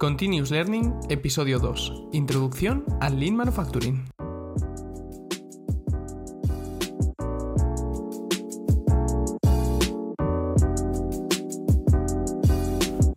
Continuous Learning, episodio 2. Introducción al Lean Manufacturing.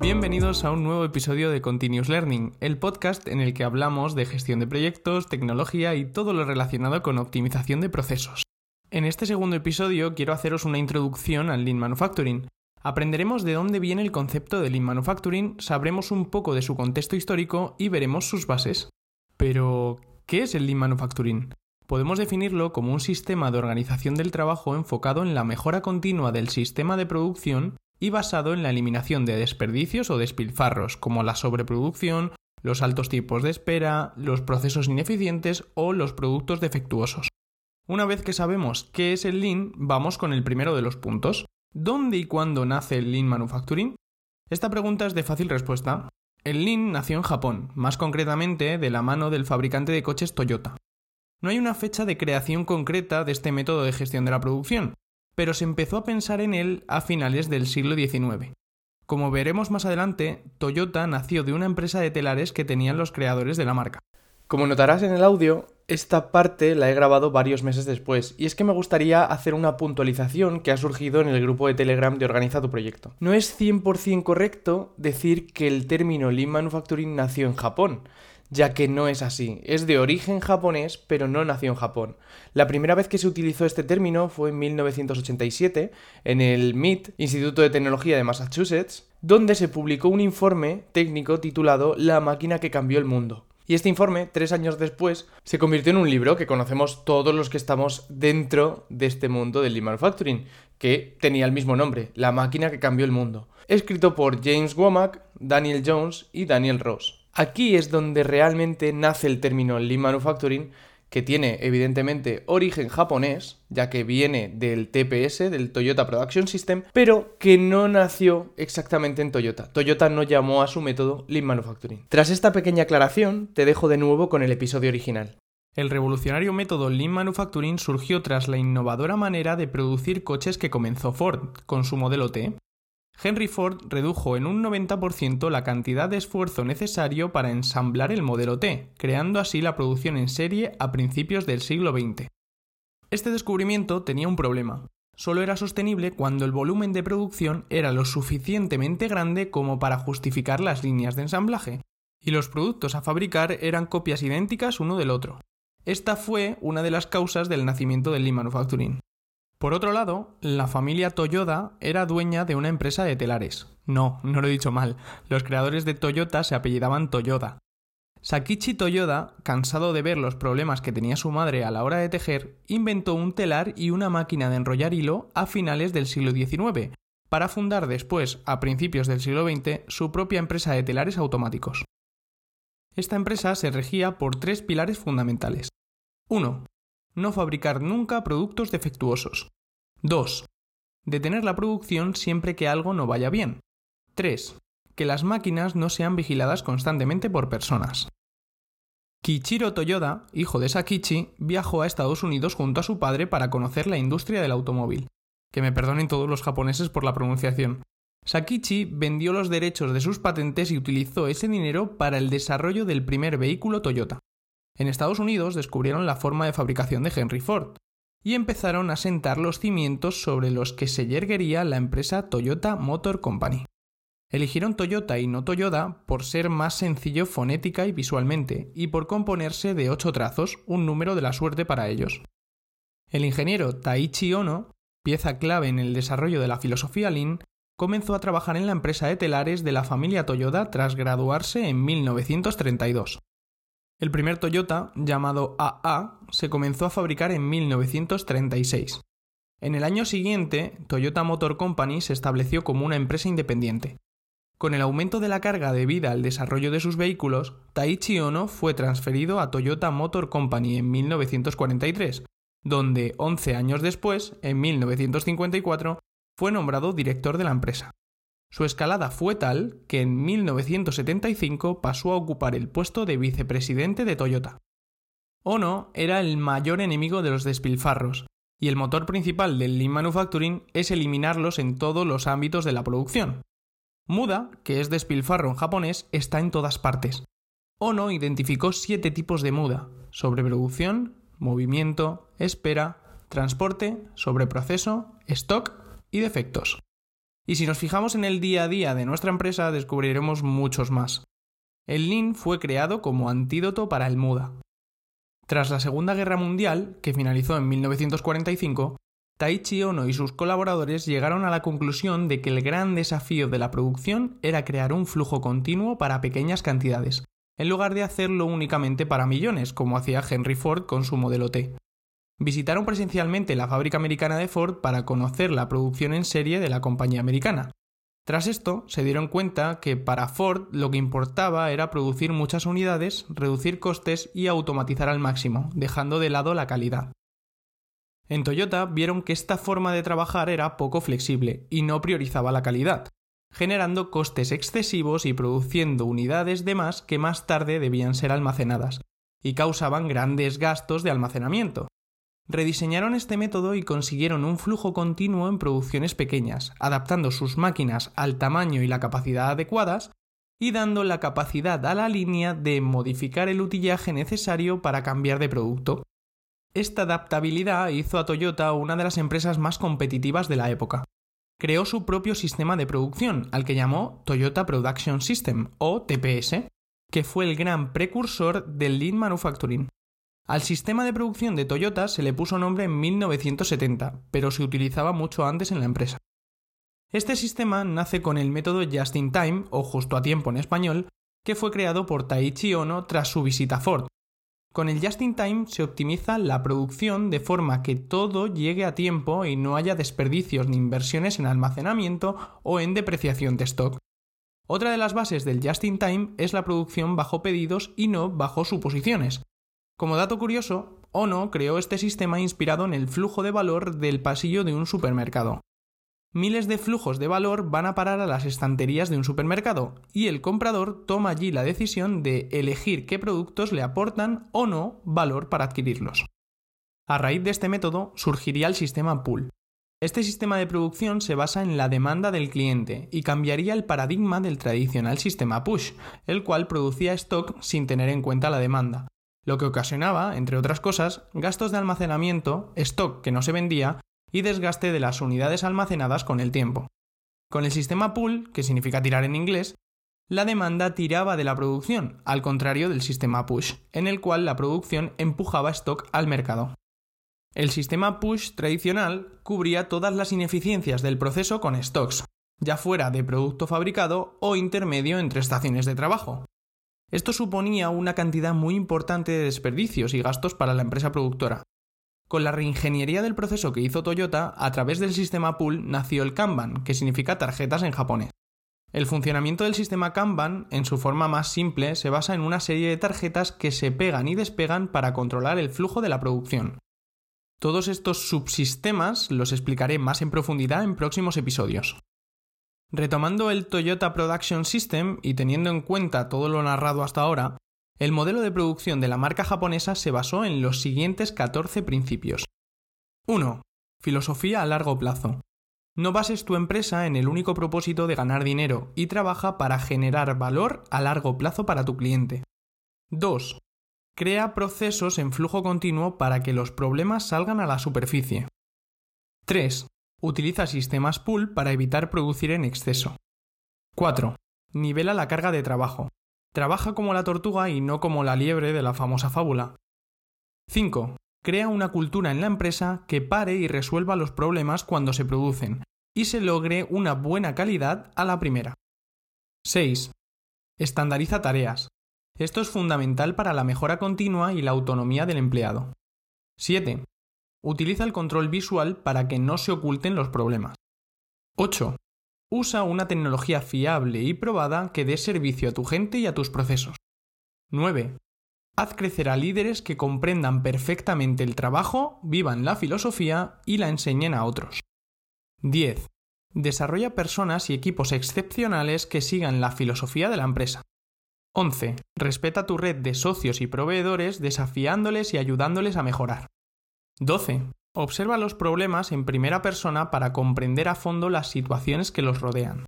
Bienvenidos a un nuevo episodio de Continuous Learning, el podcast en el que hablamos de gestión de proyectos, tecnología y todo lo relacionado con optimización de procesos. En este segundo episodio quiero haceros una introducción al Lean Manufacturing, Aprenderemos de dónde viene el concepto de Lean Manufacturing, sabremos un poco de su contexto histórico y veremos sus bases. Pero, ¿qué es el Lean Manufacturing? Podemos definirlo como un sistema de organización del trabajo enfocado en la mejora continua del sistema de producción y basado en la eliminación de desperdicios o despilfarros, como la sobreproducción, los altos tiempos de espera, los procesos ineficientes o los productos defectuosos. Una vez que sabemos qué es el Lean, vamos con el primero de los puntos, ¿Dónde y cuándo nace el Lean Manufacturing? Esta pregunta es de fácil respuesta. El Lean nació en Japón, más concretamente de la mano del fabricante de coches Toyota. No hay una fecha de creación concreta de este método de gestión de la producción, pero se empezó a pensar en él a finales del siglo XIX. Como veremos más adelante, Toyota nació de una empresa de telares que tenían los creadores de la marca. Como notarás en el audio, esta parte la he grabado varios meses después, y es que me gustaría hacer una puntualización que ha surgido en el grupo de Telegram de Organiza tu Proyecto. No es 100% correcto decir que el término Lean Manufacturing nació en Japón, ya que no es así. Es de origen japonés, pero no nació en Japón. La primera vez que se utilizó este término fue en 1987, en el MIT, Instituto de Tecnología de Massachusetts, donde se publicó un informe técnico titulado La máquina que cambió el mundo. Y este informe, tres años después, se convirtió en un libro que conocemos todos los que estamos dentro de este mundo del Lean Manufacturing, que tenía el mismo nombre, La máquina que cambió el mundo, escrito por James Womack, Daniel Jones y Daniel Ross. Aquí es donde realmente nace el término Lean Manufacturing, que tiene evidentemente origen japonés, ya que viene del TPS, del Toyota Production System, pero que no nació exactamente en Toyota. Toyota no llamó a su método Lean Manufacturing. Tras esta pequeña aclaración, te dejo de nuevo con el episodio original. El revolucionario método Lean Manufacturing surgió tras la innovadora manera de producir coches que comenzó Ford, con su modelo T. Henry Ford redujo en un 90% la cantidad de esfuerzo necesario para ensamblar el modelo T, creando así la producción en serie a principios del siglo XX. Este descubrimiento tenía un problema. Solo era sostenible cuando el volumen de producción era lo suficientemente grande como para justificar las líneas de ensamblaje, y los productos a fabricar eran copias idénticas uno del otro. Esta fue una de las causas del nacimiento del Lean Manufacturing. Por otro lado, la familia Toyoda era dueña de una empresa de telares. No, no lo he dicho mal. Los creadores de Toyota se apellidaban Toyoda. Sakichi Toyoda, cansado de ver los problemas que tenía su madre a la hora de tejer, inventó un telar y una máquina de enrollar hilo a finales del siglo XIX, para fundar después, a principios del siglo XX, su propia empresa de telares automáticos. Esta empresa se regía por tres pilares fundamentales. 1. No fabricar nunca productos defectuosos. 2. Detener la producción siempre que algo no vaya bien. 3. Que las máquinas no sean vigiladas constantemente por personas. Kichiro Toyoda, hijo de Sakichi, viajó a Estados Unidos junto a su padre para conocer la industria del automóvil. Que me perdonen todos los japoneses por la pronunciación. Sakichi vendió los derechos de sus patentes y utilizó ese dinero para el desarrollo del primer vehículo Toyota. En Estados Unidos descubrieron la forma de fabricación de Henry Ford y empezaron a sentar los cimientos sobre los que se yerguería la empresa Toyota Motor Company. Eligieron Toyota y no Toyota por ser más sencillo fonética y visualmente, y por componerse de ocho trazos, un número de la suerte para ellos. El ingeniero Taichi Ono, pieza clave en el desarrollo de la filosofía Lean, comenzó a trabajar en la empresa de telares de la familia Toyota tras graduarse en 1932. El primer Toyota, llamado AA, se comenzó a fabricar en 1936. En el año siguiente, Toyota Motor Company se estableció como una empresa independiente. Con el aumento de la carga debida al desarrollo de sus vehículos, Taichi Ono fue transferido a Toyota Motor Company en 1943, donde 11 años después, en 1954, fue nombrado director de la empresa. Su escalada fue tal que en 1975 pasó a ocupar el puesto de vicepresidente de Toyota. Ono era el mayor enemigo de los despilfarros, y el motor principal del Lean Manufacturing es eliminarlos en todos los ámbitos de la producción. Muda, que es despilfarro en japonés, está en todas partes. Ono identificó siete tipos de muda: sobreproducción, movimiento, espera, transporte, sobreproceso, stock y defectos. Y si nos fijamos en el día a día de nuestra empresa, descubriremos muchos más. El Lean fue creado como antídoto para el muda. Tras la Segunda Guerra Mundial, que finalizó en 1945, Taichi Ono y sus colaboradores llegaron a la conclusión de que el gran desafío de la producción era crear un flujo continuo para pequeñas cantidades, en lugar de hacerlo únicamente para millones, como hacía Henry Ford con su modelo T. Visitaron presencialmente la fábrica americana de Ford para conocer la producción en serie de la compañía americana, tras esto, se dieron cuenta que para Ford lo que importaba era producir muchas unidades, reducir costes y automatizar al máximo, dejando de lado la calidad. En Toyota vieron que esta forma de trabajar era poco flexible y no priorizaba la calidad, generando costes excesivos y produciendo unidades de más que más tarde debían ser almacenadas, y causaban grandes gastos de almacenamiento, Rediseñaron este método y consiguieron un flujo continuo en producciones pequeñas, adaptando sus máquinas al tamaño y la capacidad adecuadas y dando la capacidad a la línea de modificar el utillaje necesario para cambiar de producto. Esta adaptabilidad hizo a Toyota una de las empresas más competitivas de la época. Creó su propio sistema de producción, al que llamó Toyota Production System, o TPS, que fue el gran precursor del Lean Manufacturing. Al sistema de producción de Toyota se le puso nombre en 1970, pero se utilizaba mucho antes en la empresa. Este sistema nace con el método Just in Time, o justo a tiempo en español, que fue creado por Taichi Ono tras su visita a Ford. Con el Just in Time se optimiza la producción de forma que todo llegue a tiempo y no haya desperdicios ni inversiones en almacenamiento o en depreciación de stock. Otra de las bases del Just in Time es la producción bajo pedidos y no bajo suposiciones, como dato curioso, Ono creó este sistema inspirado en el flujo de valor del pasillo de un supermercado. Miles de flujos de valor van a parar a las estanterías de un supermercado y el comprador toma allí la decisión de elegir qué productos le aportan o no valor para adquirirlos. A raíz de este método surgiría el sistema pool. Este sistema de producción se basa en la demanda del cliente y cambiaría el paradigma del tradicional sistema push, el cual producía stock sin tener en cuenta la demanda, lo que ocasionaba, entre otras cosas, gastos de almacenamiento, stock que no se vendía y desgaste de las unidades almacenadas con el tiempo. Con el sistema pool, que significa tirar en inglés, la demanda tiraba de la producción, al contrario del sistema push, en el cual la producción empujaba stock al mercado. El sistema push tradicional cubría todas las ineficiencias del proceso con stocks, ya fuera de producto fabricado o intermedio entre estaciones de trabajo, esto suponía una cantidad muy importante de desperdicios y gastos para la empresa productora. Con la reingeniería del proceso que hizo Toyota, a través del sistema pool nació el Kanban, que significa tarjetas en japonés. El funcionamiento del sistema Kanban, en su forma más simple, se basa en una serie de tarjetas que se pegan y despegan para controlar el flujo de la producción. Todos estos subsistemas los explicaré más en profundidad en próximos episodios. Retomando el Toyota Production System y teniendo en cuenta todo lo narrado hasta ahora, el modelo de producción de la marca japonesa se basó en los siguientes 14 principios. 1. Filosofía a largo plazo. No bases tu empresa en el único propósito de ganar dinero y trabaja para generar valor a largo plazo para tu cliente. 2. Crea procesos en flujo continuo para que los problemas salgan a la superficie. 3. Utiliza sistemas pool para evitar producir en exceso. 4. Nivela la carga de trabajo. Trabaja como la tortuga y no como la liebre de la famosa fábula. 5. Crea una cultura en la empresa que pare y resuelva los problemas cuando se producen y se logre una buena calidad a la primera. 6. Estandariza tareas. Esto es fundamental para la mejora continua y la autonomía del empleado. 7. Utiliza el control visual para que no se oculten los problemas. 8. Usa una tecnología fiable y probada que dé servicio a tu gente y a tus procesos. 9. Haz crecer a líderes que comprendan perfectamente el trabajo, vivan la filosofía y la enseñen a otros. 10. Desarrolla personas y equipos excepcionales que sigan la filosofía de la empresa. 11. Respeta tu red de socios y proveedores desafiándoles y ayudándoles a mejorar. 12. Observa los problemas en primera persona para comprender a fondo las situaciones que los rodean.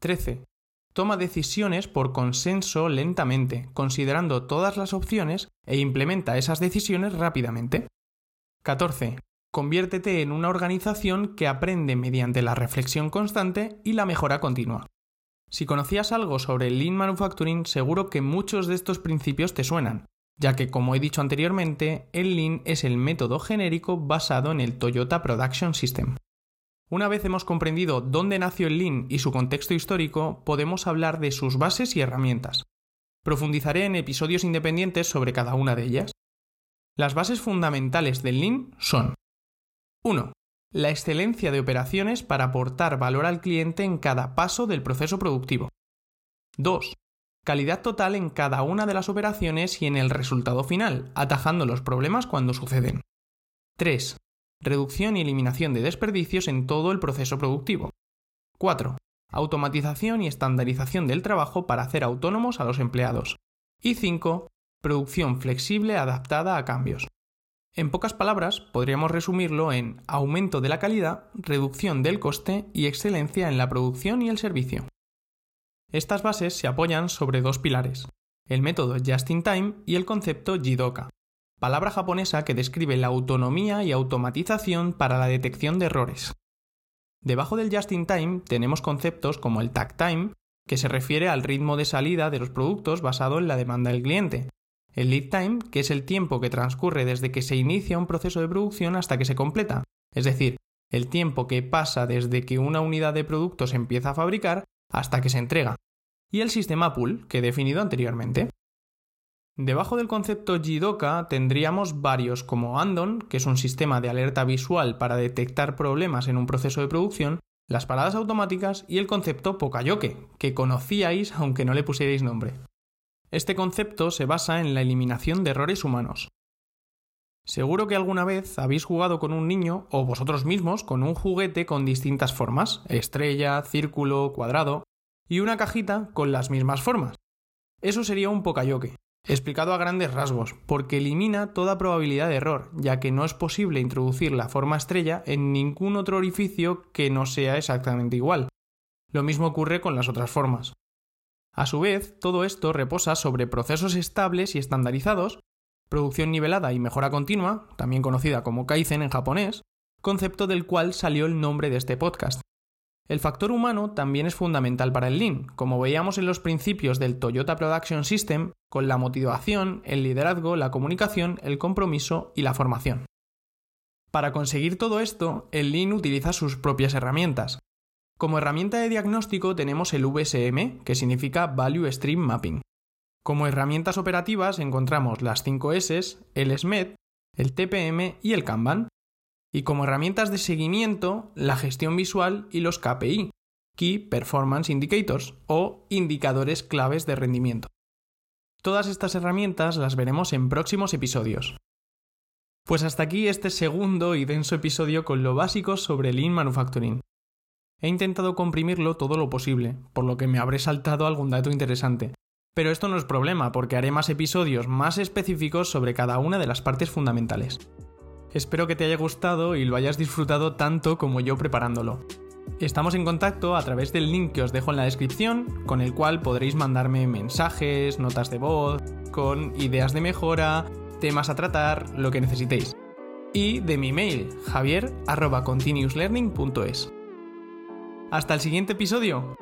13. Toma decisiones por consenso lentamente, considerando todas las opciones e implementa esas decisiones rápidamente. 14. Conviértete en una organización que aprende mediante la reflexión constante y la mejora continua. Si conocías algo sobre el Lean Manufacturing, seguro que muchos de estos principios te suenan, ya que, como he dicho anteriormente, el Lean es el método genérico basado en el Toyota Production System. Una vez hemos comprendido dónde nació el Lean y su contexto histórico, podemos hablar de sus bases y herramientas. Profundizaré en episodios independientes sobre cada una de ellas. Las bases fundamentales del Lean son 1. La excelencia de operaciones para aportar valor al cliente en cada paso del proceso productivo. 2. Calidad total en cada una de las operaciones y en el resultado final, atajando los problemas cuando suceden. 3. Reducción y eliminación de desperdicios en todo el proceso productivo. 4. Automatización y estandarización del trabajo para hacer autónomos a los empleados. Y 5. Producción flexible adaptada a cambios. En pocas palabras, podríamos resumirlo en aumento de la calidad, reducción del coste y excelencia en la producción y el servicio. Estas bases se apoyan sobre dos pilares, el método Just in Time y el concepto Jidoka, palabra japonesa que describe la autonomía y automatización para la detección de errores. Debajo del Just in Time tenemos conceptos como el Tag Time, que se refiere al ritmo de salida de los productos basado en la demanda del cliente, el lead time, que es el tiempo que transcurre desde que se inicia un proceso de producción hasta que se completa, es decir, el tiempo que pasa desde que una unidad de producto se empieza a fabricar hasta que se entrega, y el sistema pool, que he definido anteriormente. Debajo del concepto Jidoka tendríamos varios como Andon, que es un sistema de alerta visual para detectar problemas en un proceso de producción, las paradas automáticas y el concepto Pokayoke, que conocíais aunque no le pusierais nombre. Este concepto se basa en la eliminación de errores humanos. Seguro que alguna vez habéis jugado con un niño o vosotros mismos con un juguete con distintas formas, estrella, círculo, cuadrado, y una cajita con las mismas formas. Eso sería un Pokayoke, explicado a grandes rasgos, porque elimina toda probabilidad de error, ya que no es posible introducir la forma estrella en ningún otro orificio que no sea exactamente igual. Lo mismo ocurre con las otras formas. A su vez, todo esto reposa sobre procesos estables y estandarizados, producción nivelada y mejora continua, también conocida como Kaizen en japonés, concepto del cual salió el nombre de este podcast. El factor humano también es fundamental para el Lean, como veíamos en los principios del Toyota Production System, con la motivación, el liderazgo, la comunicación, el compromiso y la formación. Para conseguir todo esto, el Lean utiliza sus propias herramientas. Como herramienta de diagnóstico tenemos el VSM, que significa Value Stream Mapping. Como herramientas operativas encontramos las 5 S, el SMED, el TPM y el Kanban y como herramientas de seguimiento la gestión visual y los KPI, Key Performance Indicators, o indicadores claves de rendimiento. Todas estas herramientas las veremos en próximos episodios. Pues hasta aquí este segundo y denso episodio con lo básico sobre Lean Manufacturing. He intentado comprimirlo todo lo posible, por lo que me habré saltado algún dato interesante. Pero esto no es problema, porque haré más episodios más específicos sobre cada una de las partes fundamentales. Espero que te haya gustado y lo hayas disfrutado tanto como yo preparándolo. Estamos en contacto a través del link que os dejo en la descripción, con el cual podréis mandarme mensajes, notas de voz, con ideas de mejora, temas a tratar, lo que necesitéis. Y de mi mail, javier.continuouslearning.es. Hasta el siguiente episodio.